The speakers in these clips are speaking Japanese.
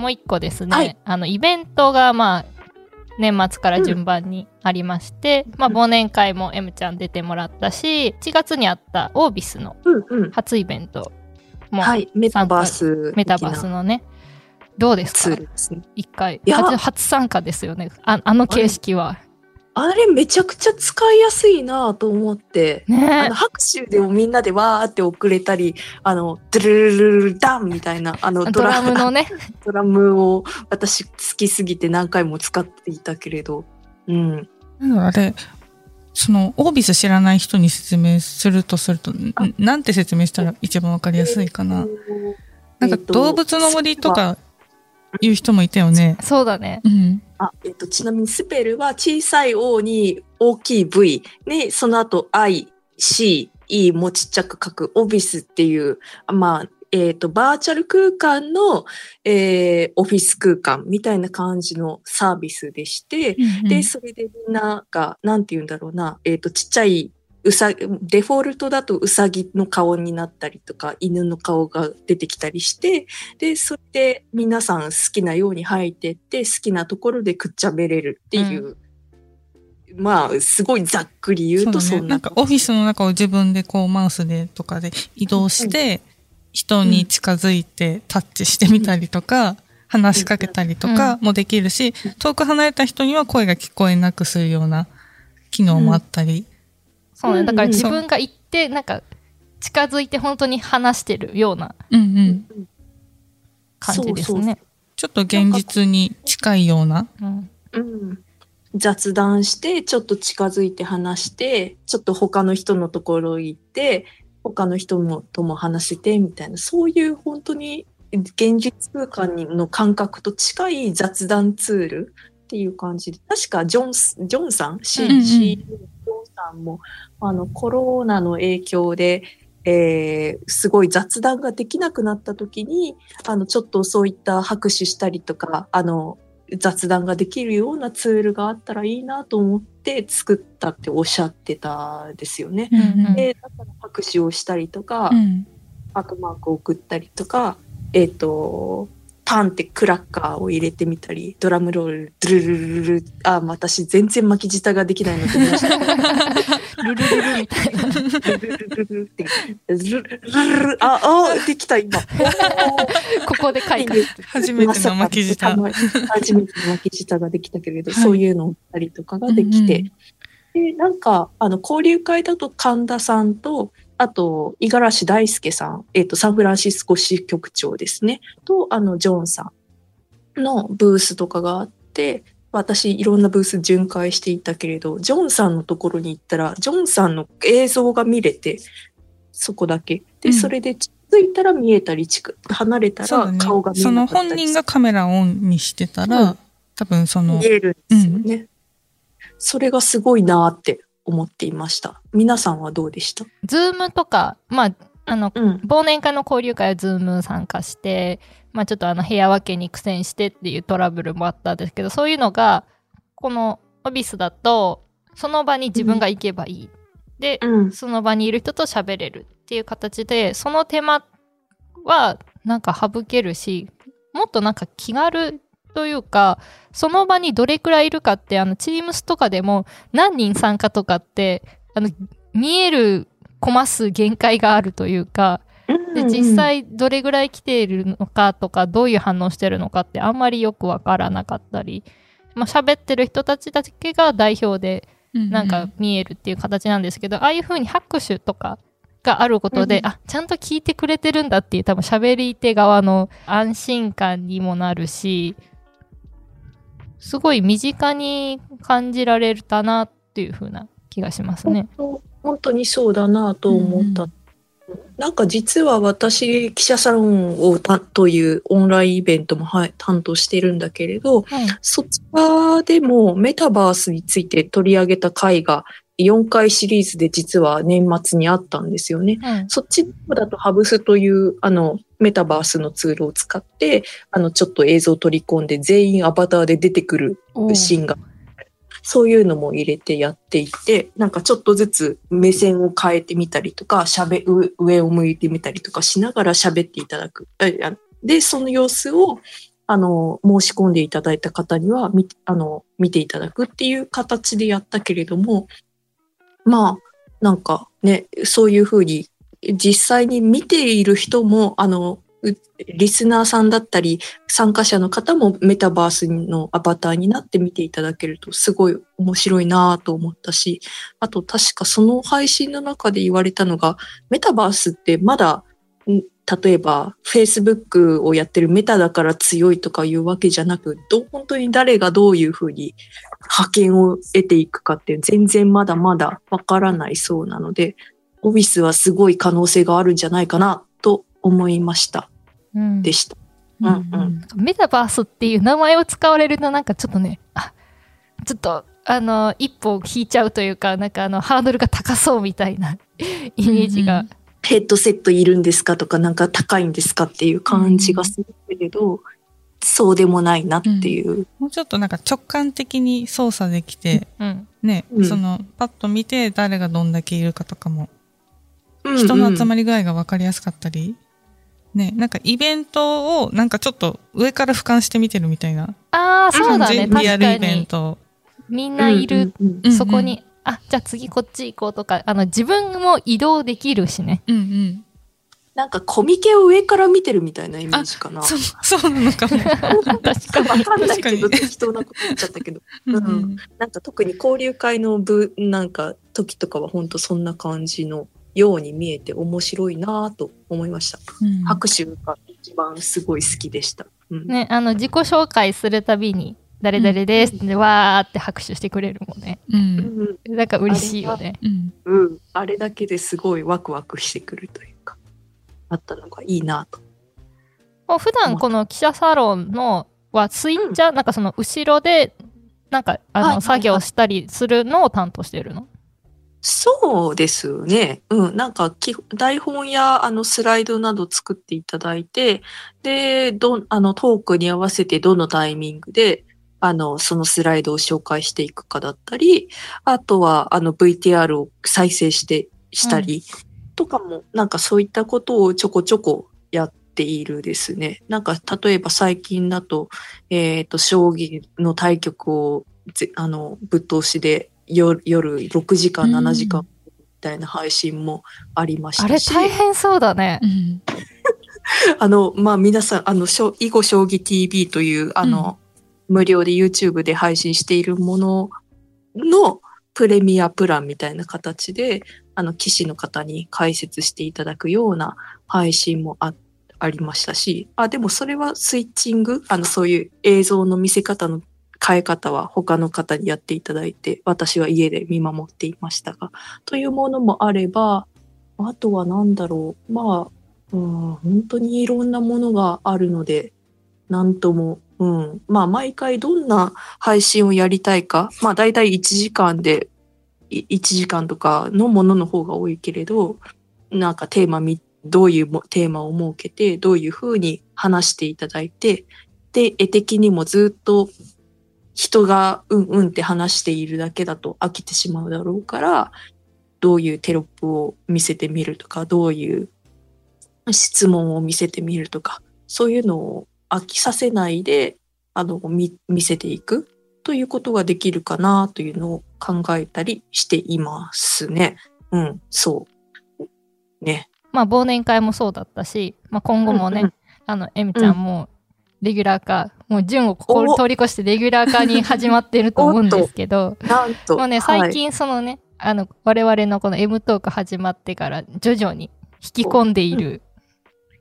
もう一個ですね、はいあの、イベントが、まあ、年末から順番にありまして、まあ、忘年会も M ちゃん出てもらったし、1月にあったオービスのうんうん。初イベントも、はい。メタバース。メタバースのね、どうですか？ルですね。一回初。初参加ですよね。ああの形式は。あれめちゃくちゃ使いやすいなと思って。あねの拍手でもみんなでわーって遅れたり、あの、ドゥルルルルルダンみたいな、あのドラムのね、ドラムを私好きすぎて何回も使っていたけれど、うん。あれ、その、オービス知らない人に説明するとすると、なんて説明したら一番わかりやすいかな。なんか動物の森とかいう人もいたよね。そうだね。うん。あ、えっと、ちなみにスペルは小さい O に大きい V ね、その後 I、C、E もちっちゃく書くオビスっていう、まあ、えっ、と、バーチャル空間の、えーオフィス空間みたいな感じのサービスでして、で、それでみんなが、なんて言うんだろうな、えっ、と、ちっちゃいうさ、デフォルトだとウサギの顔になったりとか、犬の顔が出てきたりして、で、それで皆さん好きなように入ってって、好きなところでくっちゃべれるっていう、まあ、すごいざっくり言うとそんななんかオフィスの中を自分でこうマウスでとかで移動して、人に近づいてタッチしてみたりとか、話しかけたりとかもできるし、遠く離れた人には声が聞こえなくするような機能もあったり。そうね。うんだから自分が行って、なんか、近づいて本当に話してるようなうんうん。感じですそうそうね。ちょっと現実に近いような。うんうん雑談して、ちょっと近づいて話して、ちょっと他の人のところ行って、他の人もとも話してみたいな、そういう本当に現実空間の感覚と近い雑談ツールっていう感じで、確かジョンス、ジョンさん、C、うんうんさんも、あの、コロナの影響で、えーすごい雑談ができなくなった時に、あの、ちょっとそういった拍手したりとか、あの、雑談ができるようなツールがあったらいいなと思って作ったっておっしゃってたですよね。うんで、だから拍手をしたりとか、うん。ハートマークを送ったりとか、えっ、と、パンってクラッカーを入れてみたり、ドラムロール、ドゥルルルルル、あ、私全然巻き舌ができないので、申し訳ないルルルルみたいな。ルルルルルって、ルルルルル、あ、あ、できた今。ここで開花して初めての巻き舌。初めての巻き舌ができたけれど、そういうのをったりとかができて、で、なんか、あの、交流会だと神田さんと、あと、五十嵐大輔さん、えっ、と、サンフランシスコ支局長ですね、と、あの、ジョンさんのブースとかがあって、私、いろんなブース巡回していたけれど、ジョンさんのところに行ったら、ジョンさんの映像が見れて、そこだけ。で、うんそれで、近づいたら見えたり、近離れたら。顔が見えそのなかったり本人がカメラをオンにしてたら、うん多分その見、えるんですよね。それがすごいなーって思っていました。皆さんはどうでした？ズームとか、まあ、あの、うん。忘年会の交流会はズーム参加して、まあちょっとあの部屋分けに苦戦してっていうトラブルもあったんですけど、そういうのが、この oVice だと、その場に自分が行けばいい。で、うん。その場にいる人と喋れるっていう形で、その手間はなんか省けるし、もっとなんか気軽というか、その場にどれくらいいるかって、あの、チームスとかでも何人参加とかって、あの、見えるコマ数限界があるというか、で、実、際どれぐらい来ているのかとか、どういう反応してるのかってあんまりよくわからなかったり、まあ、喋ってる人たちだけが代表でなんか見えるっていう形なんですけど、ああいう風に拍手とかがあることで、うん。あ、ちゃんと聞いてくれてるんだっていう多分喋り手側の安心感にもなるし、すごい身近に感じられたなっていう風な気がしますね。本当にそうだなと思った。なんか実は私、記者サロンをたというオンラインイベントも、はい、担当してるんだけれど、そちらでもメタバースについて取り上げた回が4回シリーズで実は年末にあったんですよね。うんそっちだとハブスというあのメタバースのツールを使って、あのちょっと映像を取り込んで全員アバターで出てくるうんシーンが、そういうのも入れてやっていて、なんかちょっとずつ目線を変えてみたりとか、喋上上を向いてみたりとかしながら喋っていただく。で、その様子を、あの、申し込んでいただいた方には、みあの、見ていただくっていう形でやったけれども、まあ、なんかね、そういうふうに、実際に見ている人も、あの、リスナーさんだったり、参加者の方もメタバースのアバターになって見ていただけるとすごい面白いなぁと思ったし、あと確かその配信の中で言われたのが、メタバースってまだ、例えば Facebook をやってるメタだから強いとかいうわけじゃなく、ど本当に誰がどういうふうに派遣を得ていくかって全然まだまだわからないそうなので、オフィスはすごい可能性があるんじゃないかなと思いました。うんでした。うんうんメタバースっていう名前を使われるとなんかちょっとねあちょっとあの一歩引いちゃうというかなんかあのハードルが高そうみたいな イメージが、ヘッドセットいるんですかとか、なんか高いんですかっていう感じがするけれど、そうでもないなっていう。もうちょっとなんか直感的に操作できて、うん。ね、うん。その、パッと見て誰がどんだけいるかとかも、うん人の集り。まり具合が分かりやすかったり、ね、なんかイベントをなんかちょっと上から俯瞰して見てるみたいなああそうだね。確かリアルイベンにト。みんないる、うんうんうんうん。そこにあじゃあ次こっち行こうとかあの自分も移動できるしねうんうん。なんかコミケを上から見てるみたいなイメージかな。そう、そうなのかも。確かにわかんないけど、適当なこと言っちゃったけど。うんううんんなんか特に交流会の部、なんか時とかは本当そんな感じのように見えて面白いなぁと思いました。うん拍手が一番すごい好きでした。うんねあの自己紹介するたびに誰々ですってわーって拍手してくれるもんねうん。うんなんか嬉しいよねうん。うん、あれだけですごいワクワクしてくるというか、あったのがいいなと。もう普段この記者サロンのはスイッチャー、なんかその後ろでなんかあの、作業したりするの？を担当してるのそうですね。うん。なんかき、台本やあのスライドなど作っていただいて、で、ど、あのトークに合わせてどのタイミングで、あの、そのスライドを紹介していくかだったり、あとは、あの VTR を再生して、したり、とかも、なんかそういったことをちょこちょこやっているですね。なんか、例えば最近だと、えっ、と、将棋の対局をぜ、あの、ぶっ通しで夜夜6時間、うん7時間みたいな配信もありましあれたし、大変そうだねう。ん あの、まあ、皆さん、あの、しょ囲碁将棋 TV という、あの、無料で YouTube で配信しているもののプレミアプランみたいな形で、あの、棋士の方に解説していただくような配信もあありましたし、あ、でもそれはスイッチング、あの、そういう映像の見せ方の変え方は他の方にやっていただいて、私は家で見守っていましたが、というものもあれば、あとは何だろう。まあ、うん、本当にいろんなものがあるので、なんとも、うん。まあ、毎回どんな配信をやりたいか、まあ、だいたい1時間で、1時間とかのものの方が多いけれど、なんかテーマみ、どういうテーマを設けて、どういうふうに話していただいて、で、絵的にもずっと人がうんうんって話しているだけだと飽きてしまうだろうから、どういうテロップを見せてみるとか、どういう質問を見せてみるとか、そういうのを飽きさせないで、あの、見見せていくということができるかなというのを考えたりしていますね。うん、そう。ね。まあ忘年会もそうだったし、まあ、今後もね、うんうんあのエミちゃんもレギュラー化、もう順をこ通り越してレギュラー化に始まってると思うんですけどなんと。もうね最近そのね、あの我々のこの M トーク始まってから徐々に引き込んでいる、はい、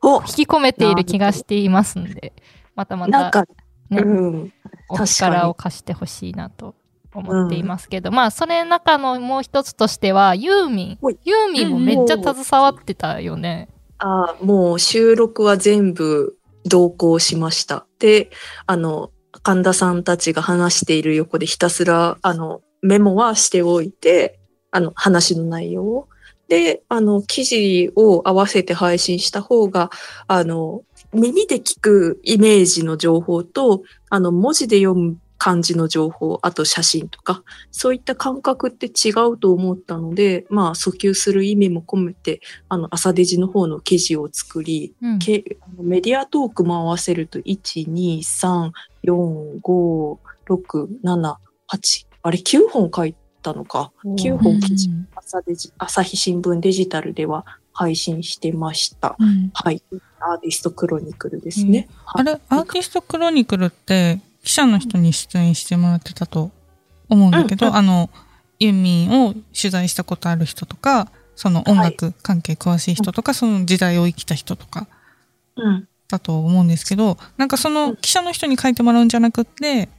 引き込めている気がしていますんでまたおまたねうん。お力を貸してほしいなと思っていますけど、まあ、それの中のもう一つとしては、ユーミはいン。ユーミンもめっちゃ携わってたよね。あーもう収録は全部同行しました。で、あの、神田さんたちが話している横でひたすら、あの、メモはしておいて、あの、話の内容を。で、あの、記事を合わせて配信した方が、あの、耳で聞くイメージの情報と、あの、文字で読む感じの情報、あと写真とか、そういった感覚って違うと思ったので、まあ、訴求する意味も込めて、あの、朝デジの方の記事を作り、うん。メディアトークも合わせると、1、2、3、4、5、6、7、8、あれ9本書いたのか。9本記事、朝デジ、朝日新聞デジタルでは配信してました。うんはい。アーティストクロニクルですね。あれ、アーティストクロニクルって、記者の人に出演してもらってたと思うんだけど、うんうんあの、ユーミンを取材したことある人とか、その音楽関係詳しい人とか、その時代を生きた人とかうん。だと思うんですけど、なんかその記者の人に書いてもらうんじゃなくって、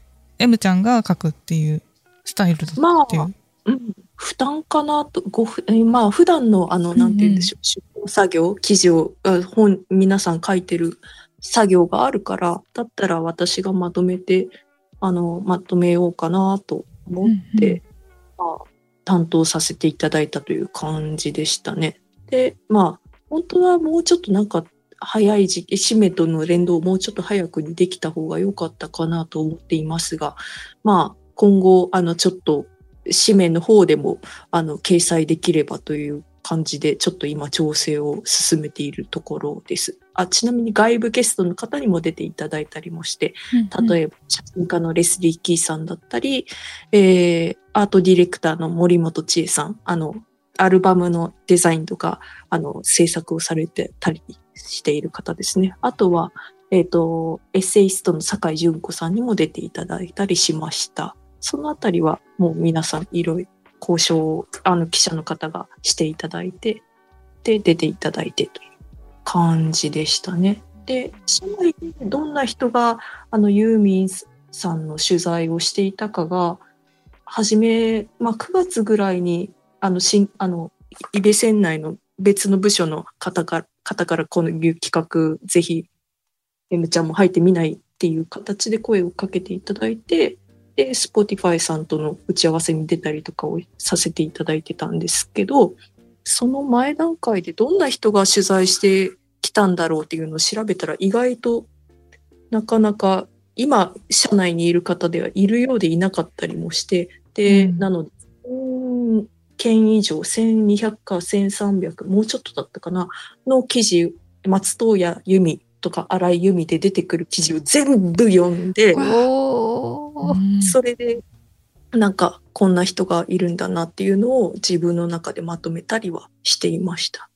M ちゃんが書くっていうスタイルだっていう。まあうん。負担かなと、ごふ、えまあ、普段の、あの、なんて言うんでしょう、出版作業、記事を、あ本、皆さん書いてる作業があるから、だったら私がまとめて、あの、まとめようかなと思って、うんうんまあ、担当させていただいたという感じでしたね。で、まあ、本当はもうちょっとなんか、早い時期、締めとの連動をもうちょっと早くにできた方が良かったかなと思っていますが、まあ、今後、あの、ちょっと、紙面の方でも、あの、掲載できればという感じで、ちょっと今調整を進めているところです。あ、ちなみに外部ゲストの方にも出ていただいたりもして、例えば写真家のレスリー・キーさんだったり、えー、アートディレクターの森本千恵さん、あの、アルバムのデザインとか、あの、制作をされてたりしている方ですね。あとは、えっ、と、エッセイストの酒井純子さんにも出ていただいたりしました。そのあたりはもう皆さんいろいろ交渉を、あの、記者の方がしていただいて、で、出ていただいてという感じでしたね。で、社内でどんな人が、あの、ユーミンさんの取材をしていたかが、初め、まあ、9月ぐらいに、あの、新、あの、イベセン内の別の部署の方から、方からこのいう企画、ぜひ、M ちゃんも入ってみないっていう形で声をかけていただいて、で、Spotify さんとの打ち合わせに出たりとかをさせていただいてたんですけど、その前段階でどんな人が取材してきたんだろうっていうのを調べたら意外となかなか今社内にいる方ではいるようでいなかったりもして、で、うん。なので、1000件以上、1200か1300、もうちょっとだったかな、の記事、松任谷由実とか荒井由実で出てくる記事を全部読んで、それで、なんか、こんな人がいるんだなっていうのを自分の中でまとめたりはしていました。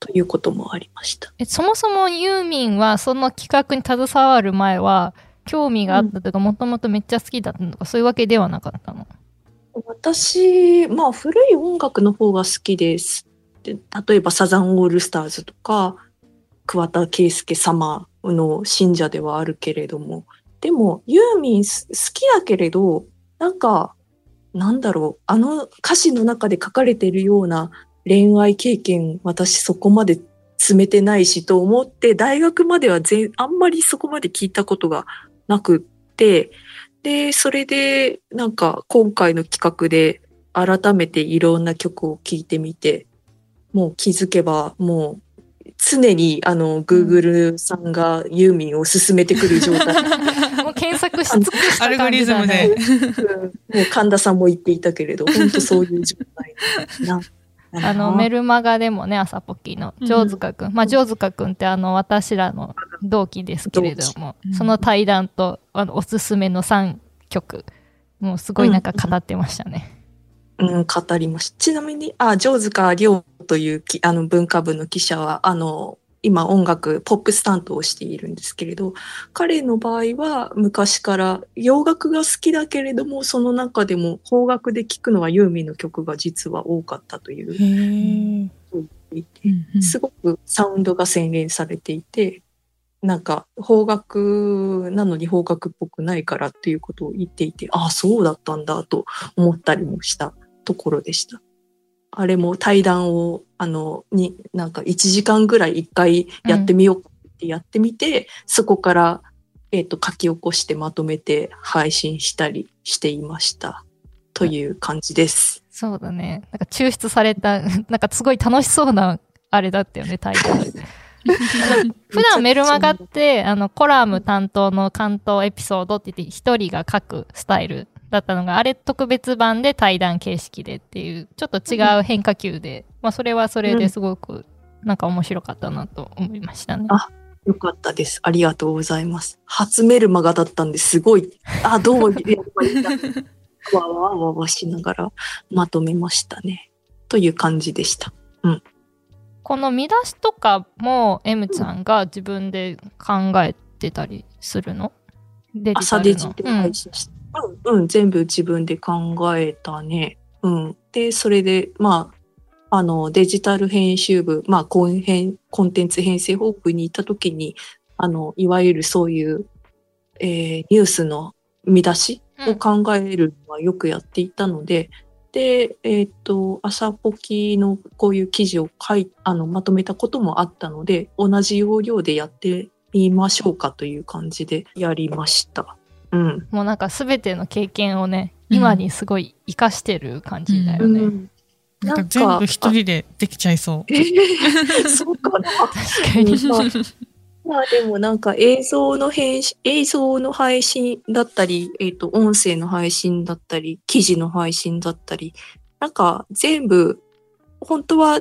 ということもありました。えそもそもユーミンはその企画に携わる前は興味があったというかもともとめっちゃ好きだったのとかそういうわけではなかったの？私、まあ、古い音楽の方が好きです。で例えば、サザンオールスターズとか、桑田佳祐様の信者ではあるけれども、でも、ユーミン好きだけれど、なんか、なんだろう、あの歌詞の中で書かれてるような恋愛経験、私そこまで詰めてないしと思って、大学までは全、あんまりそこまで聞いたことがなくって、で、それで、なんか、今回の企画で、改めていろんな曲を聴いてみて、もう気づけば、もう、常に、あの、Google さんがユーミンを進めてくる状態。もう検索し尽くしたアルゴ感じだリズムねで。うんもう神田さんも言っていたけれど、本当そういう状態な。あのメルマガでもね朝ポキの城塚くん、まあ城塚くんってあの私らの同期ですけれども、同期その対談とあのおすすめの3曲もうすごいなんか語ってましたね、うん、語りました。ちなみに、あ、城塚亮というきあの文化部の記者は、あの、今音楽、ポップス担当をしているんですけれど、彼の場合は昔から洋楽が好きだけれども、その中でも邦楽で聴くのはユーミンの曲が実は多かったというすごくサウンドが洗練されていて、なんか方角なのに方角っぽくないからっていうことを言っていて、ああ、そうだったんだと思ったりもしたところでした。あれも対談を、あの、に、なんか1時間ぐらい1回やってみようってやってみて、そこから、えっ、と、書き起こしてまとめて配信したりしていました。という感じです。そうだね。なんか抽出された、なんかすごい楽しそうな、あれだったよね、タイトル。普段メルマガって、あの、コラム担当の関東エピソードって言って、一人が書くスタイルだったのが、あれ特別版で対談形式でっていう、ちょっと違う変化球で、まあ、それはそれですごく、なんか面白かったなと思いましたね。あよかったです。ありがとうございます。初メルマガだったんですごい、あ、どうやればいいんだ。わわわわしながらまとめましたね。という感じでした。この見出しとかも、M ちゃんが自分で考えてたりするの？デジタルの朝デジで配信した。うん、うん、全部自分で考えたね。うん。で、それで、まあ、あの、デジタル編集部、まあ、コン編コンテンツ編成本部にいたときに、あの、いわゆるそういう、えーニュースの見出しを考えるのはよくやっていたので、で、えっ、と、朝ポキのこういう記事を書い、あの、まとめたこともあったので、同じ要領でやってみましょうかという感じでやりました。うん。もうなんか全ての経験をね、今にすごい活かしてる感じだよね。うんなんか全部一人でできちゃいそう。えー そうかな。確かに。まあまあでもなんか映像の編集、映像の配信だったり、えっ、と、音声の配信だったり、記事の配信だったり、なんか全部、本当は、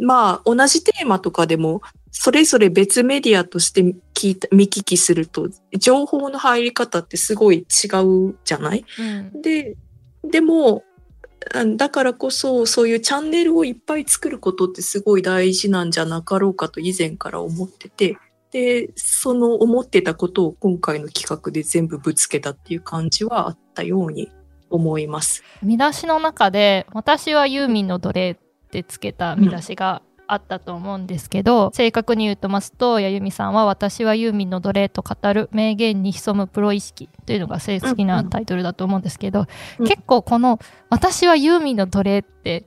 まあ同じテーマとかでも、それぞれ別メディアとして聞いた見聞きすると、情報の入り方ってすごい違うじゃない？うんで、でも、あだからこそ、そういうチャンネルをいっぱい作ることってすごい大事なんじゃなかろうかと以前から思ってて、で、その思ってたことを今回の企画で全部ぶつけたっていう感じはあったように思います。見出しの中で、私はユーミンの奴隷ってつけた見出しがあったと思うんですけど、正確に言うとますと、やゆみさんは私はユーミンの奴隷と語る名言に潜むプロ意識というのが正式なタイトルだと思うんですけど、うん結構この私はユーミンの奴隷って、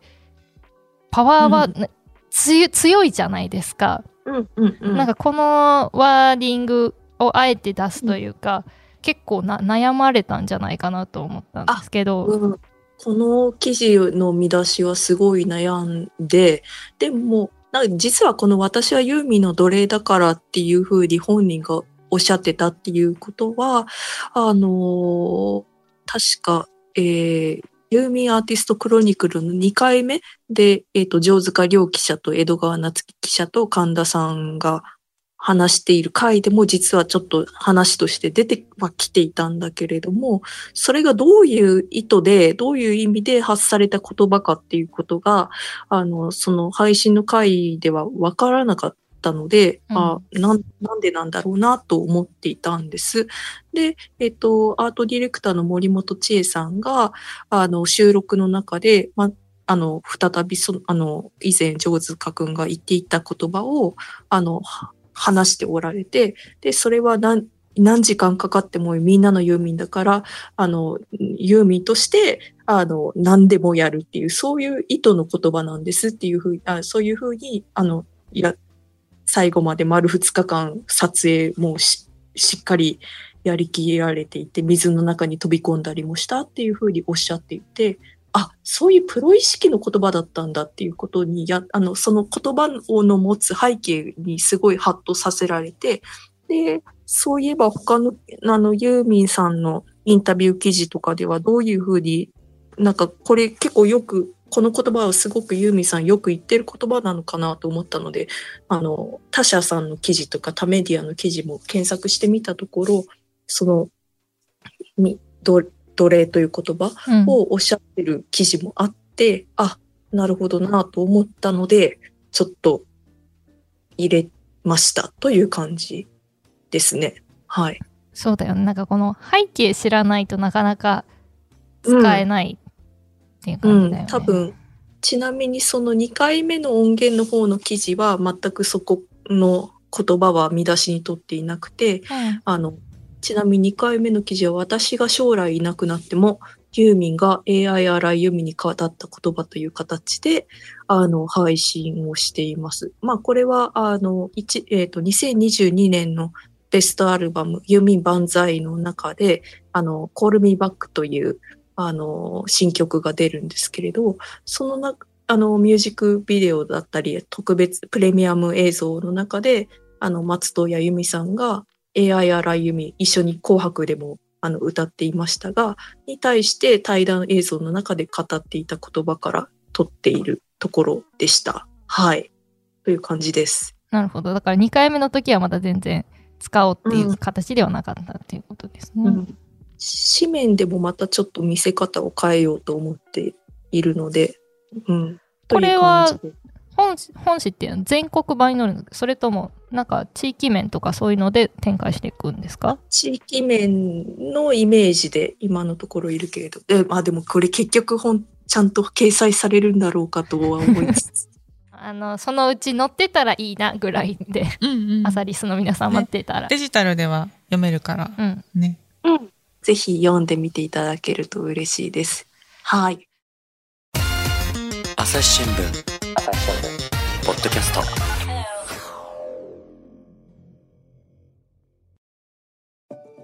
パワーは、うんね強いじゃないですか。うんうんうん。なんかこのワーディングをあえて出すというか、結構な悩まれたんじゃないかなと思ったんですけど、うんこの記事の見出しはすごい悩んで、でも、実はこの私はユーミンの奴隷だからっていうふうに本人がおっしゃってたっていうことは、あの確か、えーユーミンアーティストクロニクルの2回目で、えっ、と、城塚亮記者と江戸川夏樹記者と神田さんが話している回でも実はちょっと話として出てはきていたんだけれども、それがどういう意図で、どういう意味で発された言葉かっていうことが、あの、その配信の回では分からなかったので、うんあなんなんでなんだろうなと思っていたんです。で、えっと、アートディレクターの森本千恵さんが、あの、収録の中で、ま、あの、再びそ、あの、以前、上塚くんが言っていた言葉を、あの、は話しておられて、で、それは何、何時間かかってもみんなのユーミンだから、あの、ユーミンとして、あの、何でもやるっていう、そういう意図の言葉なんですっていうふうに、あそういうふうに、あの、いや、最後まで丸2日間撮影もししっかりやりきられていて、水の中に飛び込んだりもしたっていうふうにおっしゃっていて、あ、そういうプロ意識の言葉だったんだっていうことに、や、あの、その言葉の持つ背景にすごいハッとさせられて、で、そういえば他の、あの、ユーミンさんのインタビュー記事とかではどういうふうに、なんかこれ結構よく、この言葉はすごくユーミンさんよく言ってる言葉なのかなと思ったので、あの、他社さんの記事とか他メディアの記事も検索してみたところ、その、み、ど奴隷という言葉うんをおっしゃってる記事もあって、あ、なるほどなと思ったので、ちょっと入れましたという感じですね。はい。そうだよね。なんかこの背景知らないとなかなか使えないっていうう感じだよね。ん、多分、ちなみにその2回目の音源の方の記事は全くそこの言葉は見出しに取っていなくて、うんあの、ちなみに2回目の記事は私が将来いなくなっても、ユーミンが AIRI ユミンに語った言葉という形で、あの、配信をしています。まあ、これは、あの、一えっ、と、2022年のベストアルバム、ユーミン万歳の中で、あの、Call Me Back という、あの、新曲が出るんですけれど、そのな、あの、ミュージックビデオだったり、特別プレミアム映像の中で、あの、松任谷由実さんが AIRI 由実一緒に紅白でもあの歌っていましたが、に対して対談映像の中で語っていた言葉から取っているところでした。はい。という感じです。なるほど。だから2回目の時はまだ全然使おうっていう形ではなかったっていうことですね。うん。紙面でもまたちょっと見せ方を変えようと思っているので、うん。これは本本誌っていうのは全国版に載るのそれともなんか地域面とかそういうので展開していくんですか？地域面のイメージで今のところいるけれど、でまあでもこれ結局本ちゃんと掲載されるんだろうかとは思いつつ、あのそのうち載ってたらいいなぐらいで、うんうん。アサリスの皆さん待ってたら、デジタルでは読めるから。うん。ね。うん、ぜひ読んでみていただけると嬉しいです。はい。朝日新聞ポッドキャスト。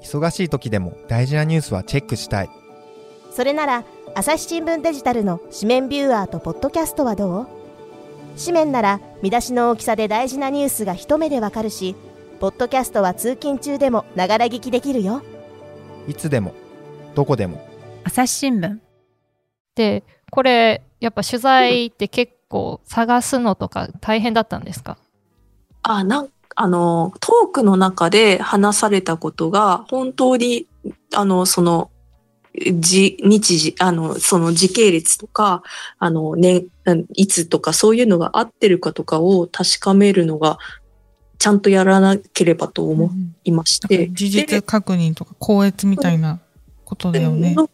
忙しい時でも大事なニュースはチェックしたい。それなら朝日新聞デジタルの紙面ビューアーとポッドキャストはどう？紙面なら見出しの大きさで大事なニュースが一目でわかるしポッドキャストは通勤中でもながら聞きできるよ。いつでもどこでも。朝日新聞。でこれやっぱ取材って結構探すのとか大変だったんですか？あ、なんあの、トークの中で話されたことが、本当に、あの、その、じ、日時、あの、その時系列とか、あの、ね、いつとかそういうのが合ってるかとかを確かめるのが、ちゃんとやらなければと思いまして。だから事実確認とか、校閲みたいなことだよね。の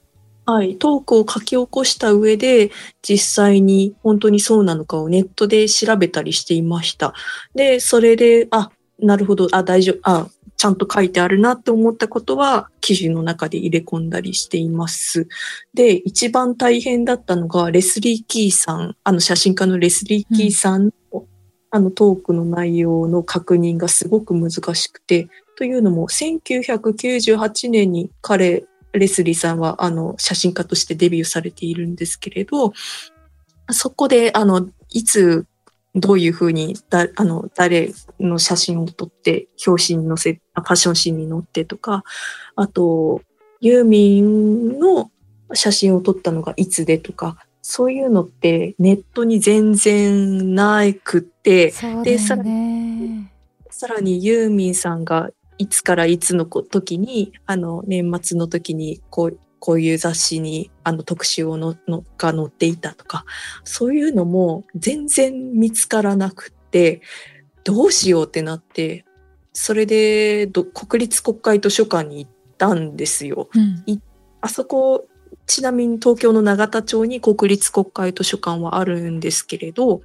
はい、トークを書き起こした上で、実際に本当にそうなのかをネットで調べたりしていました。で、それで、あ、なるほど、あ、大丈夫、あ、ちゃんと書いてあるなって思ったことは、記事の中で入れ込んだりしています。で、一番大変だったのが、レスリー・キーさん、あの写真家のレスリー・キーさんの、あのトークの内容の確認がすごく難しくて、というのも、1998年に彼、レスリーさんはあの写真家としてデビューされているんですけれど、そこであのいつどういうふうにだあの誰の写真を撮って表紙に載せ、あファッション誌に載ってとか、あとユーミンの写真を撮ったのがいつでとか、そういうのってネットに全然なくって、そうだよね。さらにユーミンさんがいつからいつのこ時に、あの、年末の時にこう、こういう雑誌にあの特集をののが載っていたとか、そういうのも全然見つからなくって、どうしようってなって、それでど国立国会図書館に行ったんですよ。うんあそこ、ちなみに東京の永田町に国立国会図書館はあるんですけれど、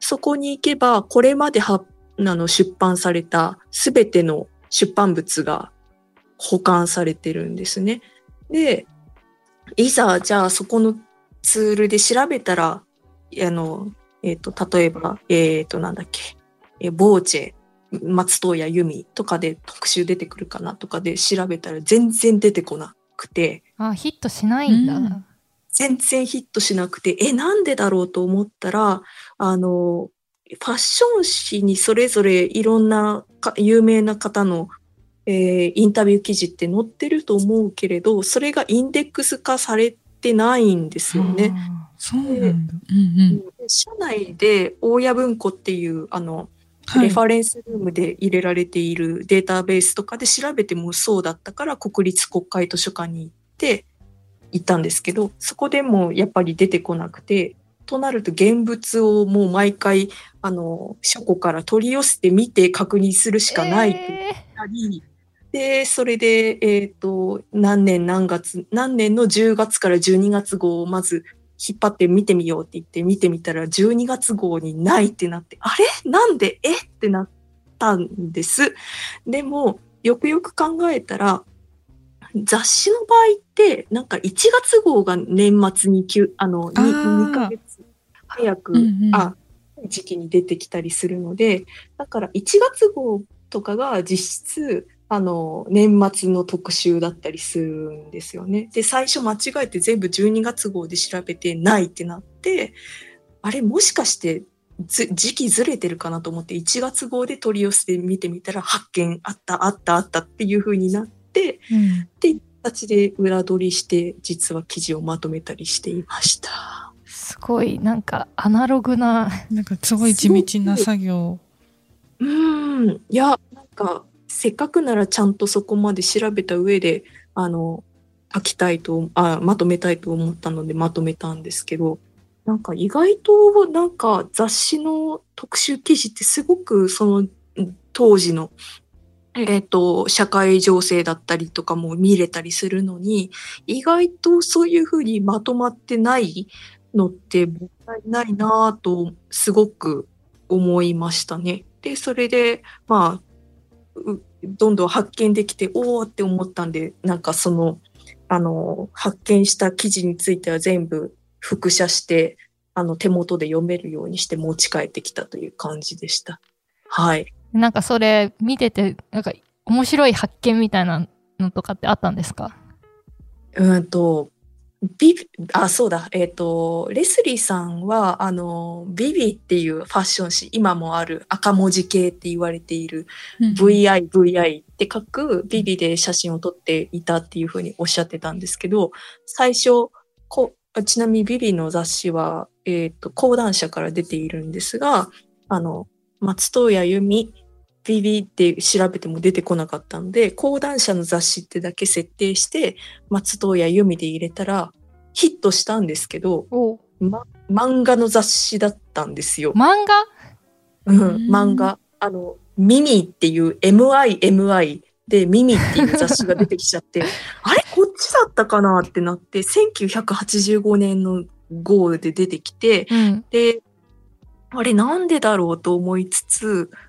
そこに行けば、これまではあの出版されたすべての出版物が保管されてるんですね。で、いざ、じゃあそこのツールで調べたら、あの、えっ、と、例えば、えっ、と、なんだっけ、えーボーチェ、松任谷由実とかで特集出てくるかなとかで調べたら全然出てこなくて、あヒットしないんだ、うん。全然ヒットしなくて、え、なんでだろうと思ったら、あの、ファッション誌にそれぞれいろんなか有名な方の、えーインタビュー記事って載ってると思うけれど、それがインデックス化されてないんですよね。そうなんだ。うんうん。社内で大谷文庫っていう、あの、はいレファレンスルームで入れられているデータベースとかで調べてもそうだったから国立国会図書館に行って行ったんですけど、そこでもやっぱり出てこなくて、となると現物をもう毎回、あの、書庫から取り寄せて見て確認するしかないってえたり、で、それで、えっ、と、何年何月、何年の10月から12月号をまず引っ張って見てみようって言って見てみたら12月号にないってなって、あれ？なんで？え？ってなっったんです。でも、よくよく考えたら、雑誌の場合って、なんか1月号が年末にきゅあの 2, あー。2ヶ月早く、うんうんあ時期に出てきたりするので、だから1月号とかが実質、あの、年末の特集だったりするんですよね。で、最初間違えて全部12月号で調べてないってなって、あれもしかしてず時期ずれてるかなと思って1月号で取り寄せて見てみたら発見あったあったあったっていう風になって、うんっ形で裏取りして実は記事をまとめたりしていました。すごい、なんか、アナログな、なんかすごい地道な作業。うーん。いや、なんか、せっかくならちゃんとそこまで調べた上で、あの、書きたいと、あ、まとめたいと思ったのでまとめたんですけど、なんか意外となんか雑誌の特集記事ってすごくそのうん当時の、えっ、と、社会情勢だったりとかも見れたりするのに、意外とそういうふうにまとまってないのってもったいないなぁとすごく思いましたね。で、それで、まあ、うどんどん発見できて、おーって思ったんで、なんかその、あの、発見した記事については全部複写して、あの、手元で読めるようにして持ち帰ってきたという感じでした。はい。なんかそれ見てて、なんか面白い発見みたいなのとかってあったんですか？うんと、ビビ、あ、そうだ、えっ、と、レスリーさんは、あの、ビビっていうファッション誌、今もある赤文字系って言われている VI、VI って書くビビで写真を撮っていたっていうふうにおっしゃってたんですけど、最初、こちなみにビビの雑誌は、えっ、と、講談社から出ているんですが、あの、松任谷由実、ビビって調べても出てこなかったので、講談社の雑誌ってだけ設定して、松任谷由実で入れたら、ヒットしたんですけど、おま、漫画の雑誌だったんですよ。漫画？うんうん漫画。あの、ミミっていう MIMI でミミっていう雑誌が出てきちゃって、あれこっちだったかなってなって、1985年の号で出てきて、うん。で、あれなんでだろうと思いつつ、え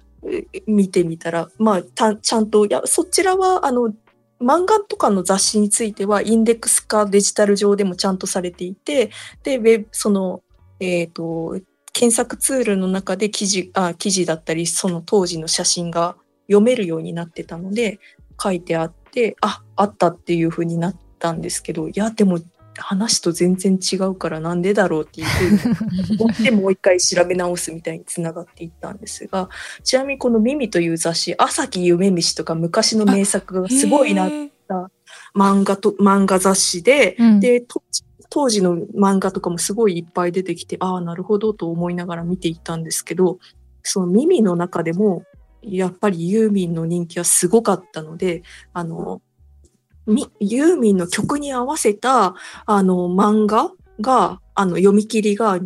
見てみたら、まあ、たちゃんと、いや、そちらは、あの、漫画とかの雑誌については、インデックス化デジタル上でもちゃんとされていて、で、ウェブ、その、えっ、と、検索ツールの中で記事、あ、記事だったり、その当時の写真が読めるようになってたので、書いてあって、あ、あったっていう風になったんですけど、いや、でも、話と全然違うからなんでだろうっていう風に思ってもう一回調べ直すみたいにつながっていったんですが、ちなみにこの「ミミ」という雑誌、朝木夢飯とか昔の名作がすごいなへー漫画と、漫画雑誌で、うん。で、当時の漫画とかもすごいいっぱい出てきて、ああ、なるほどと思いながら見ていたんですけど、そのミミの中でも、やっぱりユーミンの人気はすごかったので、あの、みユーミンの曲に合わせた、あの、漫画が、あの、読み切りが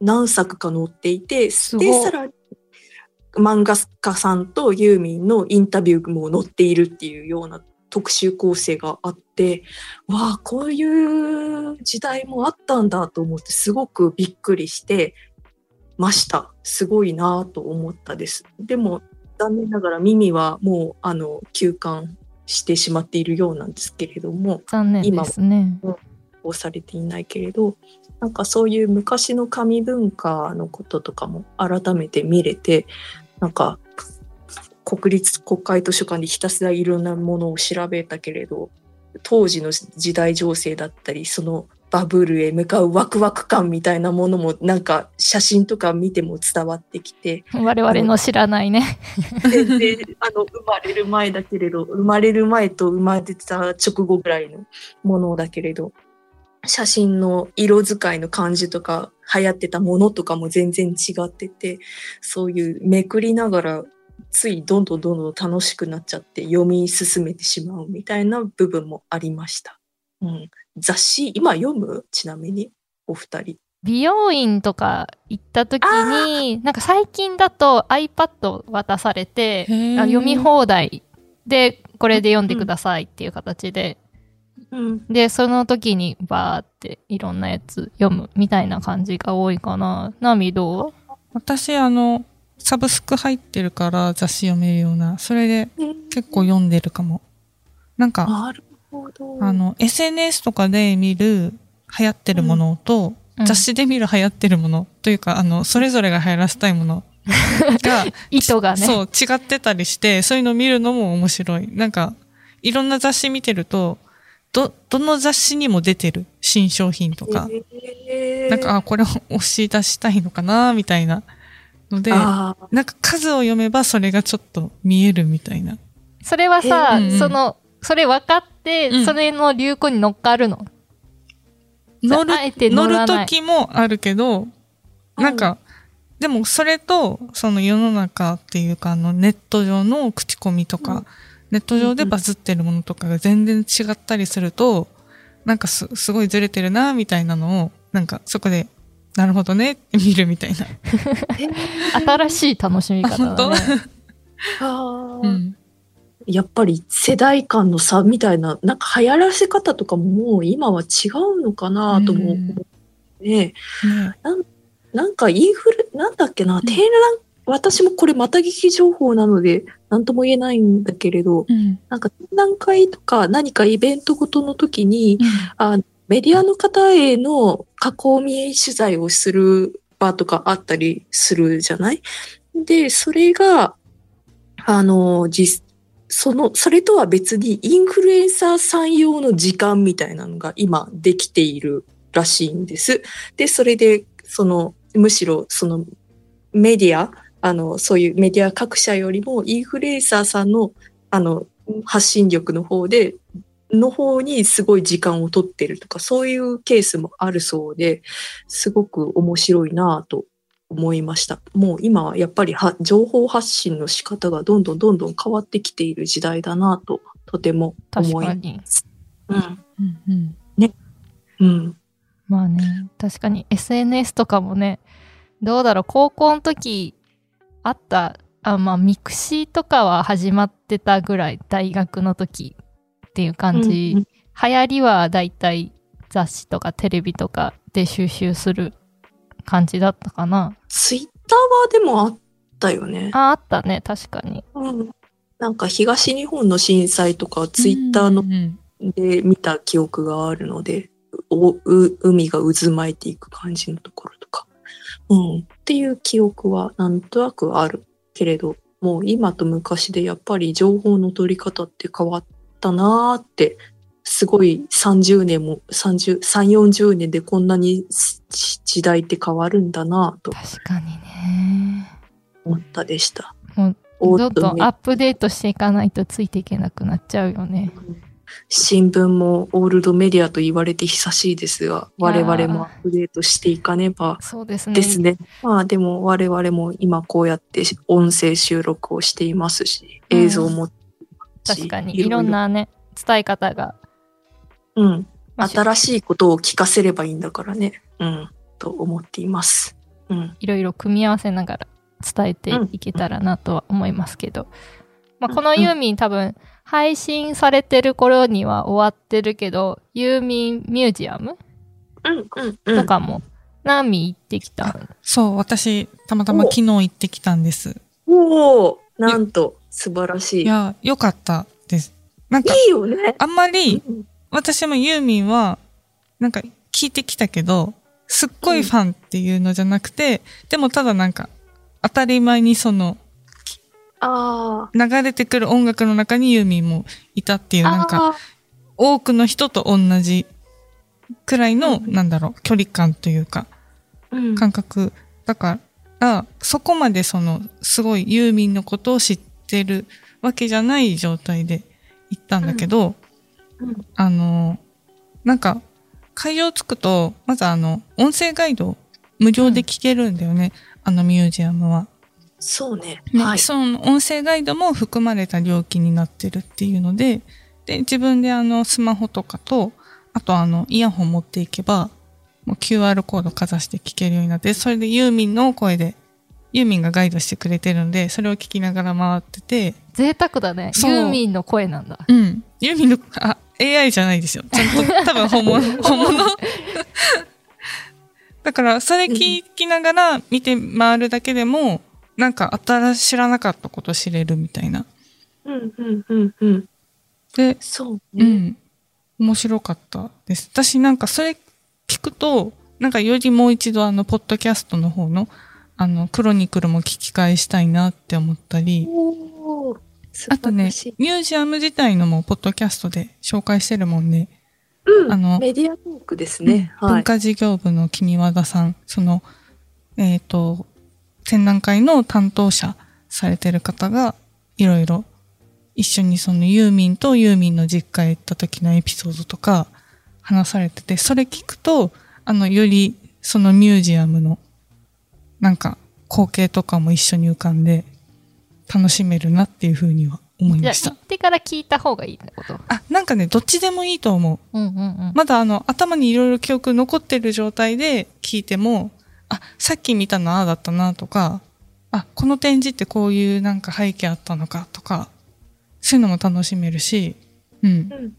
何作か載っていて、で、さらに、漫画家さんとユーミンのインタビューも載っているっていうような特集構成があって、わあ、こういう時代もあったんだと思って、すごくびっくりしてました。すごいなと思ったです。でも、残念ながら耳はもう、あの、休館してしまっているようなんですけれども、残念ですね。をされていないけれど、なんかそういう昔の紙文化のこととかも改めて見れて、なんか国立国会図書館でひたすらいろんなものを調べたけれど、当時の時代情勢だったり、そのバブルへ向かうワクワク感みたいなものもなんか写真とか見ても伝わってきて、我々の知らないね。あの生まれる前だけれど生まれる前と生まれた直後ぐらいのものだけれど写真の色使いの感じとか流行ってたものとかも全然違っててそういうめくりながらついどんどんどんどん楽しくなっちゃって読み進めてしまうみたいな部分もありました。うん、雑誌今読む？ちなみにお二人。美容院とか行った時に、なんか最近だと iPad 渡されて、読み放題。で、これで読んでくださいっていう形で、うん。で、その時にバーっていろんなやつ読むみたいな感じが多いかな。ナミどう？私、あの、サブスク入ってるから雑誌読めるような、それで結構読んでるかも。なんか。あの、SNS とかで見る流行ってるものと、うん。雑誌で見る流行ってるものというか、あの、それぞれが流行らせたいものが、意図がね。そう、違ってたりして、そういうの見るのも面白い。なんか、いろんな雑誌見てると、ど、どの雑誌にも出てる新商品とか、えー。なんか、あ、これを押し出したいのかな、みたいな。ので、なんか数を読めばそれがちょっと見えるみたいな。それはさ、うんうんその、それ分かって、うんそれの流行に乗っかるの？乗るあえて乗る乗らない時もあるけど、なんか、でもそれと、その世の中っていうか、あのネット上の口コミとか、うんネット上でバズってるものとかが全然違ったりすると、なんかす、すごいずれてるな、みたいなのを、なんかそこで、なるほどね、って見るみたいな。新しい楽しみ方だね。あ ーうん。やっぱり世代間の差みたいな、なんか流行らせ方とかももう今は違うのかなとも思うね。ね。なんかインフル、なんだっけな、展覧、私もこれまた聞き情報なので、なんとも言えないんだけれど、うん。なんか展覧会とか何かイベントごとの時に、あメディアの方への加工見え取材をする場とかあったりするじゃない？で、それが、あの、実、その、それとは別にインフルエンサーさん用の時間みたいなのが今できているらしいんです。で、それで、その、むしろ、その、メディア、あの、そういうメディア各社よりもインフルエンサーさんの、あの、発信力の方で、の方にすごい時間を取ってるとか、そういうケースもあるそうで、すごく面白いなぁと思いました。もう今はやっぱりは情報発信の仕方がどんどんどんどん変わってきている時代だなと、とても思いま確かに。す。うん。うんうん。うん。まあね、確かに SNS とかもね、どうだろう、高校の時あった、あまあ、 mixi とかは始まってたぐらい、大学の時っていう感じ。うんうん流行りはだいたい雑誌とかテレビとかで収集する感じだったかな。ツイッターはでもあったよね。あ、あったね、確かに。うん。なんか東日本の震災とかツイッターので見た記憶があるので、おう海が渦巻いていく感じのところとか、うん、っていう記憶はなんとなくあるけれど、もう今と昔でやっぱり情報の取り方って変わったなーって、すごい30年も、30、3、40年でこんなにし時代って変わるんだなと確かにね。思ったでした。もうおどんどんっとねアップデートしていかないとついていけなくなっちゃうよね。新聞もオールドメディアと言われて久しいですが、我々もアップデートしていかねばそうですね。ですね。まあでも我々も今こうやって音声収録をしていますし、うん映像も、確かに。いろんなね、伝え方が。うん。まあ新しいことを聞かせればいいんだからね。うん。と思っています。うん。いろいろ組み合わせながら伝えていけたらなとは思いますけど、まあ、このユーミン多分配信されてる頃には終わってるけど、ユーミンミュージアムうん、うん、うん。とかも何行ってきた、そう、私、たまたま昨日行ってきたんです。おおなんと、素晴らしい。いいや、良かったです。なんか、いよね。あんまり、うん私もユーミンは、なんか聞いてきたけど、すっごいファンっていうのじゃなくて、でもただなんか、当たり前にその、あ流れてくる音楽の中にユーミンもいたっていう、あ。なんか、あ多くの人と同じくらいの、うんなんだろう、距離感というか、感覚。だから、そこまでその、すごいユーミンのことを知ってるわけじゃない状態で行ったんだけど、うんあの、なんか、会場着くと、まずあの、音声ガイド無料で聞けるんだよね、あのミュージアムは。そうね。ねはい。その音声ガイドも含まれた料金になってるっていうので、で、自分であの、スマホとかと、あとあの、イヤホン持っていけば、もう QR コードかざして聞けるようになって、それでユーミンの声で、ユーミンがガイドしてくれてるんで、それを聞きながら回ってて、贅沢だね。ユーミンの声なんだ。うん。ユーミンの、あ、AI じゃないですよ。ちゃんと、多分本物、本物。だから、それ聞きながら見て回るだけでも、なんか新し知らなかったこと知れるみたいな。うんうんうんうん。で、そううね。ん。面白かったです。私なんかそれ聞くと、なんかよりもう一度あの、ポッドキャストの方の、あの、クロニクルも聞き返したいなって思ったり、あとねミュージアム自体のもポッドキャストで紹介してるもんね。うん、あのメディアトークですね。はい。文化事業部の君和田さん、その、えっ、と、展覧会の担当者されてる方が、いろいろ一緒にそのユーミンとユーミンの実家へ行った時のエピソードとか話されてて、それ聞くと、あの、よりそのミュージアムのなんか光景とかも一緒に浮かんで楽しめるなっていうふうには思いました行。ってから聞いた方がいいってこと？あ、なんかね、どっちでもいいと思う。うんうんうん。まだあの、頭にいろいろ記憶残ってる状態で聞いても、あ、さっき見たのああだったなとか、あ、この展示ってこういうなんか背景あったのかとか、そういうのも楽しめるし、うん。うん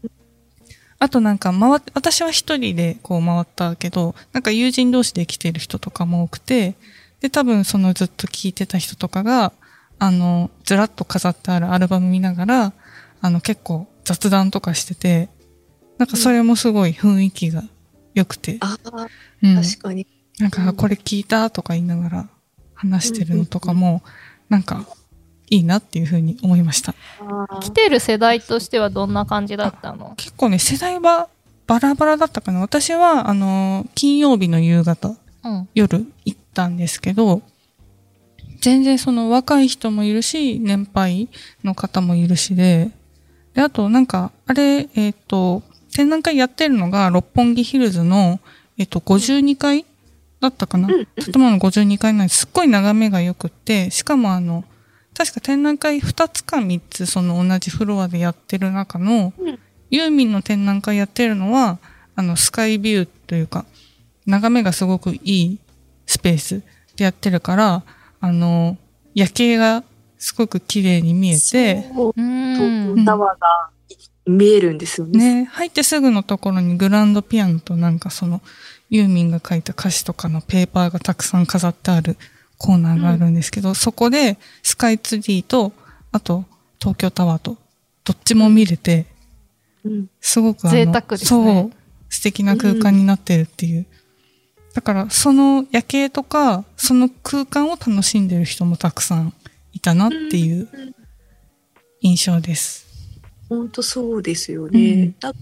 あとなんか回っ、私は一人でこう回ったけど、なんか友人同士で来てる人とかも多くて、で、多分そのずっと聞いてた人とかが、あの、ずらっと飾ってあるアルバム見ながら、あの結構雑談とかしてて、なんかそれもすごい雰囲気が良くて、ああ、うん、確かに。なんかこれ聞いたとか言いながら話してるのとかも、なんかいいなっていうふうに思いました。来てる世代としてはどんな感じだったの？結構ね、世代はバラバラだったかな。私は、あの、金曜日の夕方、うん。夜行ったんですけど、全然その若い人もいるし、年配の方もいるしで、で、あとなんか、あれ、えっ、と、展覧会やってるのが六本木ヒルズの、えっ、と、52階だったかな？うん建物の52階なんですっごい眺めが良くって、しかもあの、確か展覧会2つか3つその同じフロアでやってる中の、うん。ユーミンの展覧会やってるのは、あの、スカイビューというか、眺めがすごくいいスペースでやってるから、あの、夜景がすごく綺麗に見えて、東ん。京タワーが見えるんですよね。ね、入ってすぐのところにグランドピアノとなんかその、ユーミンが書いた歌詞とかのペーパーがたくさん飾ってあるコーナーがあるんですけど、そこでスカイツリーと、あと東京タワーと、どっちも見れて、うんすごくあの、贅沢ですねそう、素敵な空間になってるっていう。だから、その夜景とか、その空間を楽しんでる人もたくさんいたなっていう印象です。本当そうですよね。うん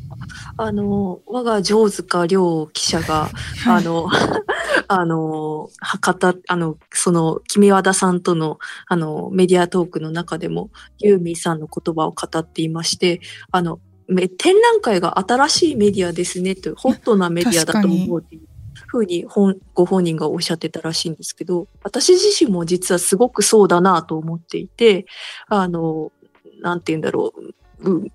あの、我が上塚亮記者が、はいあの、あの、博多、あの、その、君和田さんとの、あの、メディアトークの中でも、ユーミンさんの言葉を語っていまして、あの、め展覧会が新しいメディアですねという、ホットなメディアだと思うっていうふうに本ご本人がおっしゃってたらしいんですけど、私自身も実はすごくそうだなと思っていて、あの、なんて言うんだろう、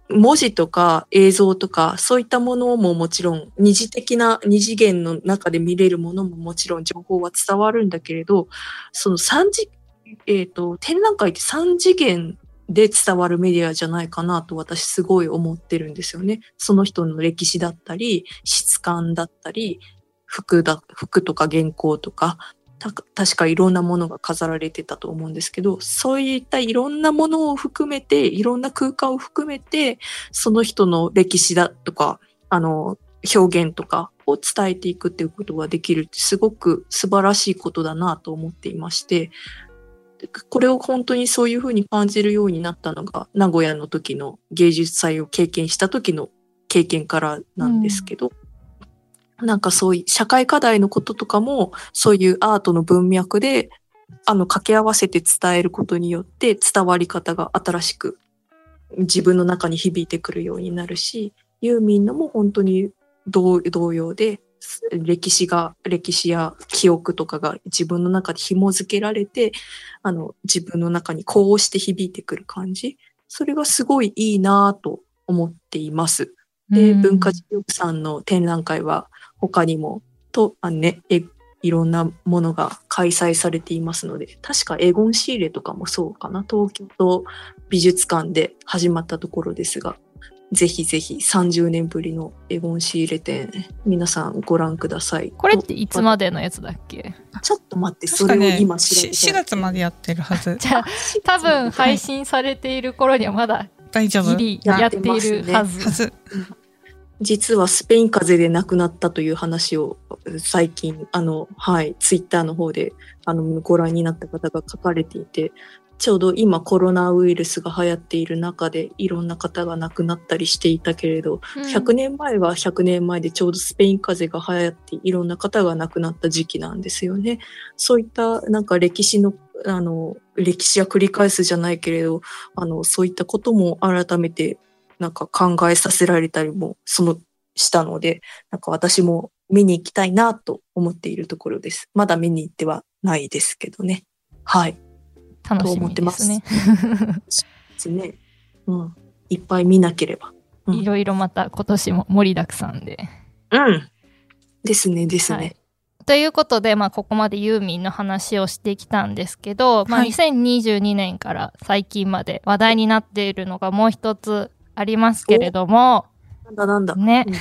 文字とか映像とかそういったものももちろん二次的な二次元の中で見れるものももちろん情報は伝わるんだけれどその三次、えっと展覧会って三次元で伝わるメディアじゃないかなと私すごい思ってるんですよね。その人の歴史だったり質感だったり服だ服とか原稿とか確かいろんなものが飾られてたと思うんですけど、そういったいろんなものを含めて、いろんな空間を含めて、その人の歴史だとか、あの、表現とかを伝えていくっていうことができるってすごく素晴らしいことだなと思っていまして、これを本当にそういうふうに感じるようになったのが、名古屋の時の芸術祭を経験した時の経験からなんですけど、なんかそういう社会課題のこととかも、そういうアートの文脈で、あの、掛け合わせて伝えることによって伝わり方が新しく自分の中に響いてくるようになるし、ユーミンのも本当に同同様で、歴史が、歴史や記憶とかが自分の中で紐づけられて、あの、自分の中にこうして響いてくる感じ。それがすごいいいなぁと思っています。で、うん文化事業部さんの展覧会は他にも、と、あのね、えいろんなものが開催されていますので、確かエゴンシーレとかもそうかな、東京都美術館で始まったところですが、ぜひぜひ30年ぶりのエゴン仕入れ店、皆さんご覧ください。これっていつまでのやつだっけ？ちょっと待って、それを今調べし4月までやってるはず。じゃあ多分配信されている頃にはまだ大丈夫。ギリやっているはず。はず。実はスペイン風邪で亡くなったという話を最近、あの、はい、ツイッターの方で、あの、ご覧になった方が書かれていて、ちょうど今コロナウイルスが流行っている中でいろんな方が亡くなったりしていたけれど、うん100年前は100年前でちょうどスペイン風邪が流行っていろんな方が亡くなった時期なんですよね。そういったなんか歴史の、あの、歴史は繰り返すじゃないけれど、あの、そういったことも改めてなんか考えさせられたりも、その、したので、なんか私も見に行きたいなと思っているところです。まだ見に行ってはないですけどね。はい。楽しみですね。ですね。うん。いっぱい見なければ。うんいろいろまた今年も盛りだくさんで。うん。ですね、ですね。はいということで、まあ、ここまでユーミンの話をしてきたんですけど、まあ、はい2022年から最近まで話題になっているのがもう一つありますけれども、なんだなんだ。ねうん、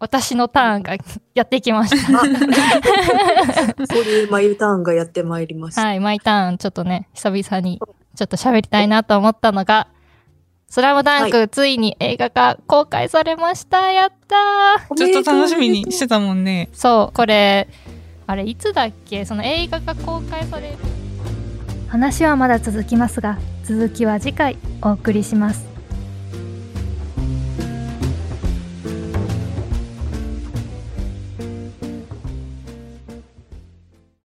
私のターンがやってきました。あこういう眉ターンがやってまいりました。はい、マイターン、ちょっとね、久々にちょっと喋りたいなと思ったのが、スラムダンク、ついに映画が公開されました。やったーずっと楽しみにしてたもんね。そう、これ、あれ、いつだっけ？その映画が公開される。話はまだ続きますが続きは次回お送りします